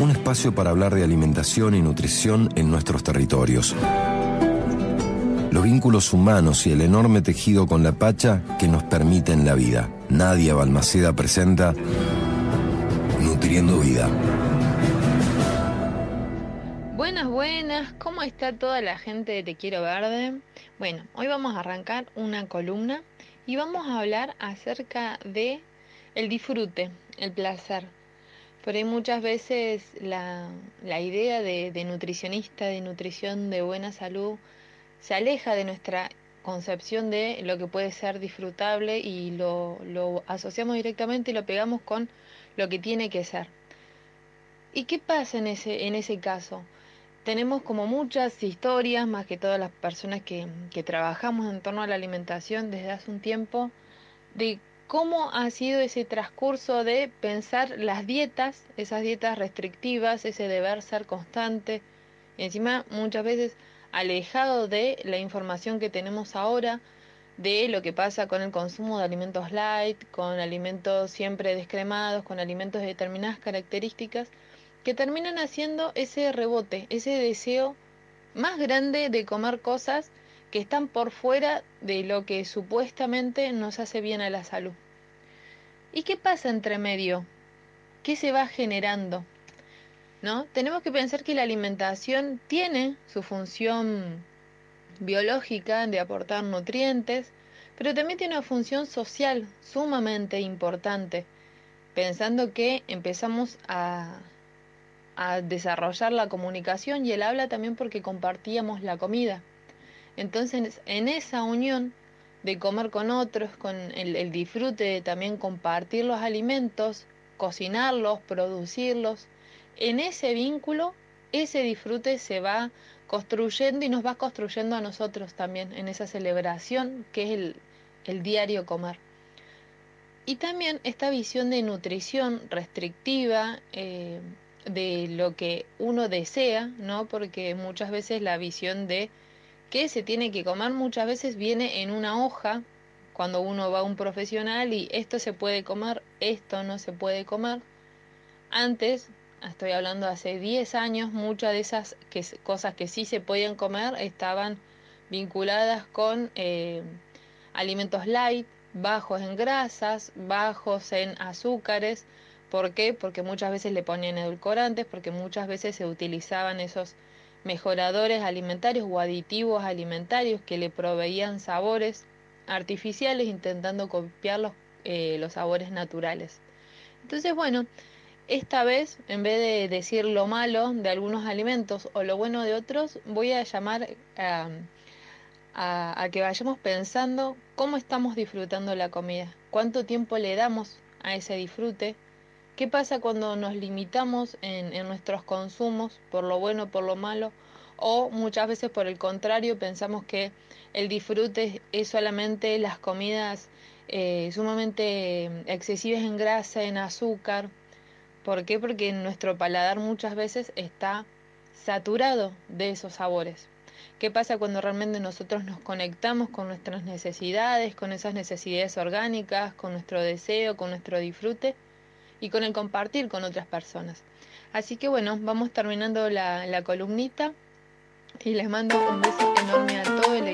un espacio para hablar de alimentación y nutrición en nuestros territorios. Los vínculos humanos y el enorme tejido con la Pacha que nos permiten la vida. Nadia Balmaceda presenta Nutriendo Vida. Buenas, buenas, ¿cómo está toda la gente de Te Quiero Verde? Bueno, hoy vamos a arrancar una columna y vamos a hablar acerca de el disfrute, el placer. Por ahí muchas veces la, la idea de, de nutricionista, de nutrición de buena salud, se aleja de nuestra concepción de lo que puede ser disfrutable y lo, lo asociamos directamente y lo pegamos con lo que tiene que ser. ¿Y qué pasa en ese, en ese caso? Tenemos como muchas historias, más que todas las personas que, que trabajamos en torno a la alimentación desde hace un tiempo, de cómo ha sido ese transcurso de pensar las dietas, esas dietas restrictivas, ese deber ser constante, y encima muchas veces alejado de la información que tenemos ahora, de lo que pasa con el consumo de alimentos light, con alimentos siempre descremados, con alimentos de determinadas características, que terminan haciendo ese rebote, ese deseo más grande de comer cosas que están por fuera de lo que supuestamente nos hace bien a la salud. ¿Y qué pasa entre medio? ¿Qué se va generando? ¿No? Tenemos que pensar que la alimentación tiene su función biológica de aportar nutrientes, pero también tiene una función social sumamente importante, pensando que empezamos a, a desarrollar la comunicación y el habla también porque compartíamos la comida. Entonces, en esa unión de comer con otros, con el, disfrute de también compartir los alimentos, cocinarlos, producirlos, en ese vínculo, ese disfrute se va construyendo y nos va construyendo a nosotros también en esa celebración que es el, el diario comer. Y también esta visión de nutrición restrictiva, eh, de lo que uno desea, ¿no? Porque muchas veces la visión de que se tiene que comer muchas veces viene en una hoja cuando uno va a un profesional y esto se puede comer, esto no se puede comer. Antes, estoy hablando hace 10 años, muchas de esas que, cosas que sí se podían comer estaban vinculadas con eh, alimentos light, bajos en grasas, bajos en azúcares. ¿Por qué? Porque muchas veces le ponían edulcorantes, porque muchas veces se utilizaban esos mejoradores alimentarios o aditivos alimentarios que le proveían sabores artificiales intentando copiar los, eh, los sabores naturales. Entonces, bueno, esta vez, en vez de decir lo malo de algunos alimentos o lo bueno de otros, voy a llamar a, a, a que vayamos pensando cómo estamos disfrutando la comida, cuánto tiempo le damos a ese disfrute, ¿Qué pasa cuando nos limitamos en, nuestros consumos por lo bueno, por lo malo? O muchas veces por el contrario pensamos que el disfrute es solamente las comidas eh, sumamente excesivas en grasa, en azúcar. ¿Por qué? Porque nuestro paladar muchas veces está saturado de esos sabores. ¿Qué pasa cuando realmente nosotros nos conectamos con nuestras necesidades, con esas necesidades orgánicas, con nuestro deseo, con nuestro disfrute? Y con el compartir con otras personas. Así que bueno, vamos terminando la, la columnita y les mando un beso enorme a todo el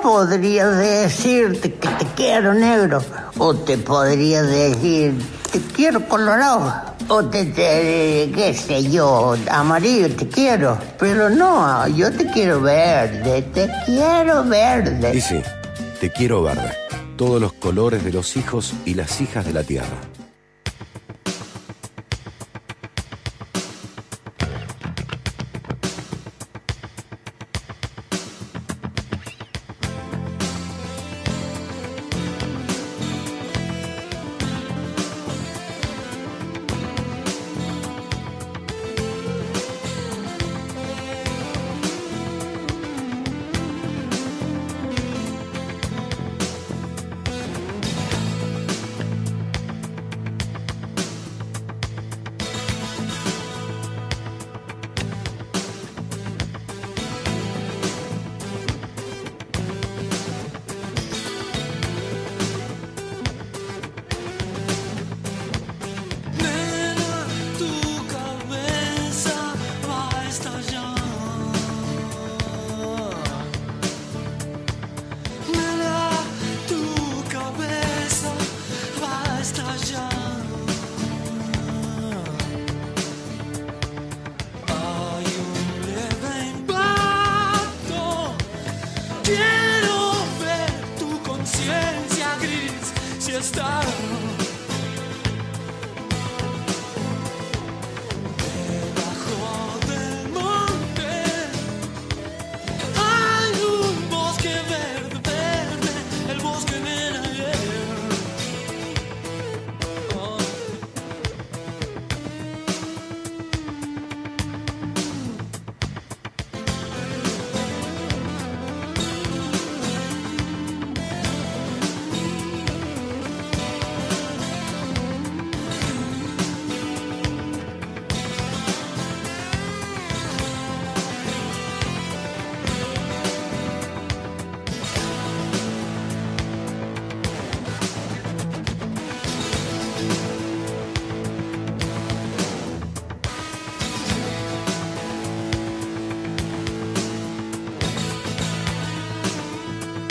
podría decirte que te quiero negro, o te podría decir te quiero colorado, o te, te qué sé yo, amarillo te quiero, pero no, yo te quiero verde, te quiero verde. Y sí, te quiero verde. Todos los colores de los hijos y las hijas de la tierra. Quiero ver